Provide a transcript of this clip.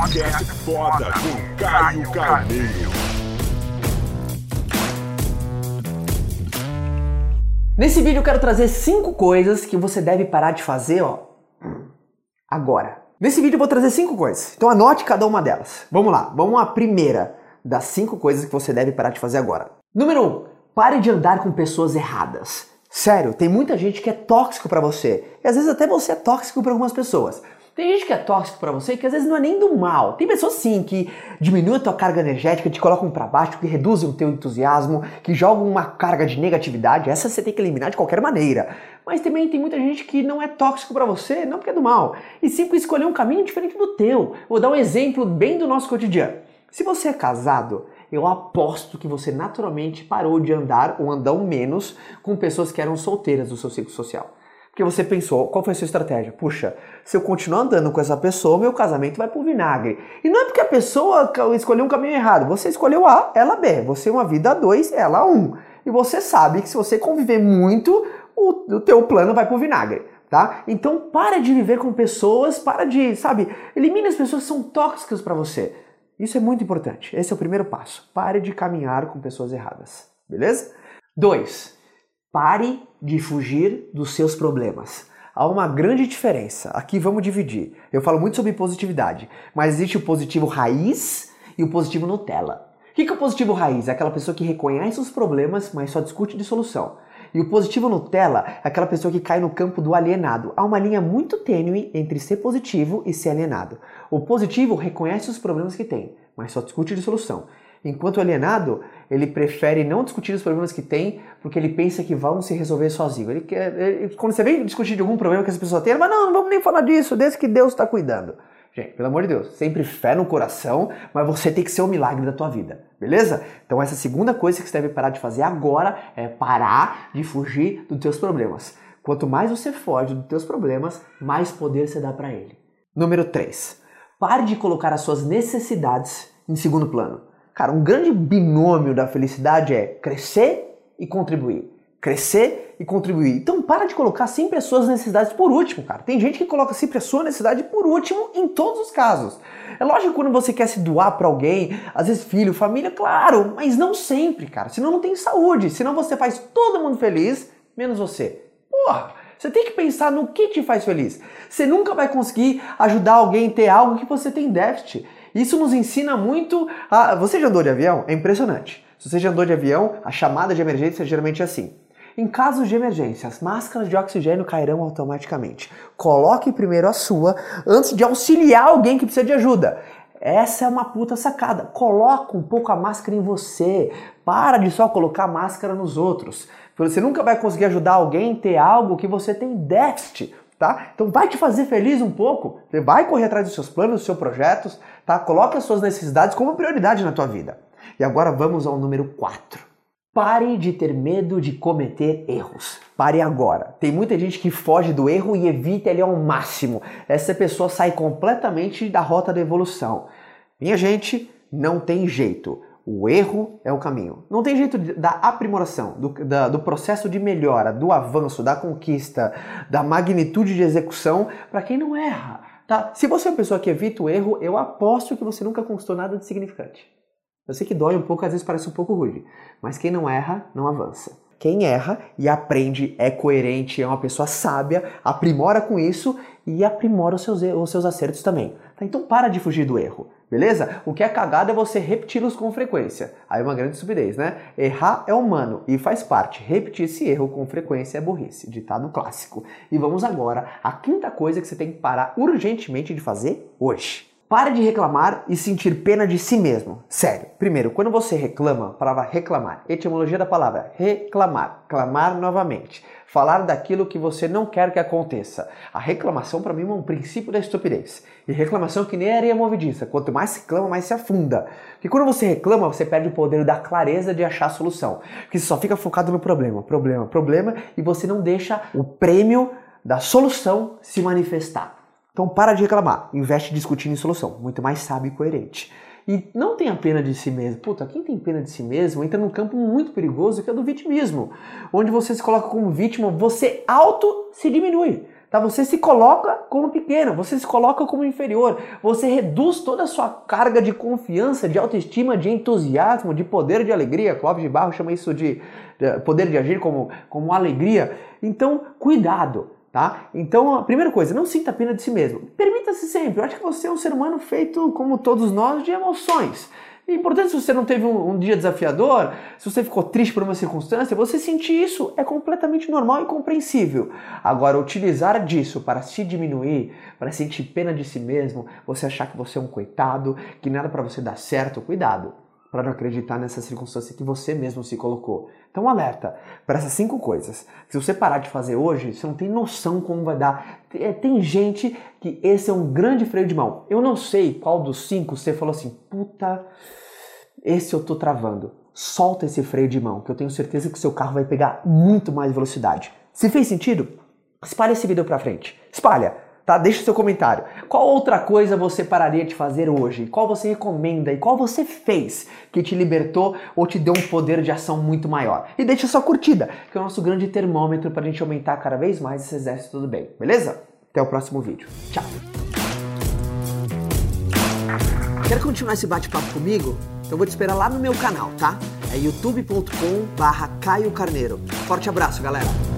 Podcast foda com Caio Carneiro. Nesse vídeo eu quero trazer cinco coisas que você deve parar de fazer, ó, agora. Nesse vídeo eu vou trazer cinco coisas. Então anote cada uma delas. Vamos lá, vamos à primeira das cinco coisas que você deve parar de fazer agora. Número um, pare de andar com pessoas erradas. Sério, tem muita gente que é tóxico para você. E às vezes até você é tóxico para algumas pessoas. Tem gente que é tóxico para você que às vezes não é nem do mal. Tem pessoas sim que diminuem a tua carga energética, te colocam para baixo, que reduzem o teu entusiasmo, que jogam uma carga de negatividade. Essa você tem que eliminar de qualquer maneira. Mas também tem muita gente que não é tóxico para você, não porque é do mal, e sim por escolher um caminho diferente do teu. Vou dar um exemplo bem do nosso cotidiano. Se você é casado, eu aposto que você naturalmente parou de andar ou andão menos com pessoas que eram solteiras do seu ciclo social. Porque você pensou, qual foi a sua estratégia? Puxa, se eu continuar andando com essa pessoa, meu casamento vai pro vinagre. E não é porque a pessoa escolheu um caminho errado. Você escolheu A, ela B. Você uma vida dois, ela um. E você sabe que se você conviver muito, o, o teu plano vai pro vinagre. Tá? Então para de viver com pessoas, para de, sabe, elimine as pessoas que são tóxicas para você. Isso é muito importante. Esse é o primeiro passo. Pare de caminhar com pessoas erradas. Beleza? Dois, pare de fugir dos seus problemas. Há uma grande diferença. Aqui vamos dividir. Eu falo muito sobre positividade, mas existe o positivo raiz e o positivo Nutella. O que é o positivo raiz? É aquela pessoa que reconhece os problemas, mas só discute de solução. E o positivo Nutella é aquela pessoa que cai no campo do alienado. Há uma linha muito tênue entre ser positivo e ser alienado. O positivo reconhece os problemas que tem, mas só discute de solução. Enquanto o alienado, ele prefere não discutir os problemas que tem, porque ele pensa que vão se resolver sozinho. Ele quer, ele, quando você vem discutir de algum problema que essa pessoa tem, ele fala, não, não vamos nem falar disso, desde que Deus está cuidando. Gente, pelo amor de Deus, sempre fé no coração, mas você tem que ser o milagre da tua vida, beleza? Então essa segunda coisa que você deve parar de fazer agora é parar de fugir dos teus problemas. Quanto mais você foge dos teus problemas, mais poder você dá para ele. Número 3. Pare de colocar as suas necessidades em segundo plano. Cara, um grande binômio da felicidade é crescer e contribuir crescer e contribuir. Então para de colocar sempre as suas necessidades por último, cara. Tem gente que coloca sempre a sua necessidade por último em todos os casos. É lógico quando você quer se doar para alguém, às vezes filho, família, claro, mas não sempre, cara. Senão não tem saúde, senão você faz todo mundo feliz, menos você. Porra, você tem que pensar no que te faz feliz. Você nunca vai conseguir ajudar alguém a ter algo que você tem déficit. Isso nos ensina muito a... Você já andou de avião? É impressionante. Se você já andou de avião, a chamada de emergência geralmente é assim. Em casos de emergência, as máscaras de oxigênio cairão automaticamente. Coloque primeiro a sua antes de auxiliar alguém que precisa de ajuda. Essa é uma puta sacada. Coloca um pouco a máscara em você. Para de só colocar a máscara nos outros. Você nunca vai conseguir ajudar alguém a ter algo que você tem déficit. Tá? Então vai te fazer feliz um pouco. Você vai correr atrás dos seus planos, dos seus projetos, tá? Coloque as suas necessidades como prioridade na tua vida. E agora vamos ao número 4. Pare de ter medo de cometer erros. Pare agora. Tem muita gente que foge do erro e evita ele ao máximo. Essa pessoa sai completamente da rota da evolução. Minha gente, não tem jeito. O erro é o caminho. Não tem jeito da aprimoração, do, da, do processo de melhora, do avanço, da conquista, da magnitude de execução para quem não erra. Tá? Se você é uma pessoa que evita o erro, eu aposto que você nunca conquistou nada de significante. Eu sei que dói um pouco, às vezes parece um pouco rude, mas quem não erra, não avança. Quem erra e aprende, é coerente, é uma pessoa sábia, aprimora com isso e aprimora os seus, os seus acertos também. Tá? Então para de fugir do erro, beleza? O que é cagado é você repeti-los com frequência. Aí é uma grande estupidez, né? Errar é humano e faz parte. Repetir esse erro com frequência é burrice, ditado clássico. E vamos agora à quinta coisa que você tem que parar urgentemente de fazer hoje. Pare de reclamar e sentir pena de si mesmo. Sério. Primeiro, quando você reclama, palavra reclamar, etimologia da palavra reclamar, clamar novamente, falar daquilo que você não quer que aconteça. A reclamação para mim é um princípio da estupidez. E reclamação que nem areia movediça. Quanto mais se clama, mais se afunda. Porque quando você reclama, você perde o poder da clareza de achar a solução. Você só fica focado no problema, problema, problema e você não deixa o prêmio da solução se manifestar. Então para de reclamar, investe discutindo em solução, muito mais sábio e coerente. E não tenha pena de si mesmo. Puta, quem tem pena de si mesmo entra num campo muito perigoso que é do vitimismo, onde você se coloca como vítima, você auto se diminui. Tá? Você se coloca como pequeno, você se coloca como inferior, você reduz toda a sua carga de confiança, de autoestima, de entusiasmo, de poder de alegria. Clóvis de Barro chama isso de, de poder de agir como, como alegria. Então, cuidado. Tá? Então, a primeira coisa, não sinta pena de si mesmo. Permita-se sempre. Eu acho que você é um ser humano feito, como todos nós, de emoções. É importante se você não teve um, um, dia desafiador, se você ficou triste por uma circunstância, você sentir isso é completamente normal e compreensível. Agora, utilizar disso para se diminuir, para sentir pena de si mesmo, você achar que você é um coitado, que nada para você dar certo, cuidado para não acreditar nessa circunstância que você mesmo se colocou. Então, alerta para essas cinco coisas. Se você parar de fazer hoje, você não tem noção como vai dar. É, tem gente que esse é um grande freio de mão. Eu não sei qual dos cinco você falou assim, puta, esse eu tô travando. Solta esse freio de mão, que eu tenho certeza que o seu carro vai pegar muito mais velocidade. Se fez sentido, espalha esse vídeo para frente. Espalha tá? Deixe seu comentário. Qual outra coisa você pararia de fazer hoje? Qual você recomenda e qual você fez que te libertou ou te deu um poder de ação muito maior? E deixa sua curtida, que é o nosso grande termômetro para a gente aumentar cada vez mais esse exército do bem. Beleza? Até o próximo vídeo. Tchau! Quer continuar esse bate-papo comigo? Então vou te esperar lá no meu canal, tá? É youtube.com barra Caio Carneiro. Forte abraço, galera!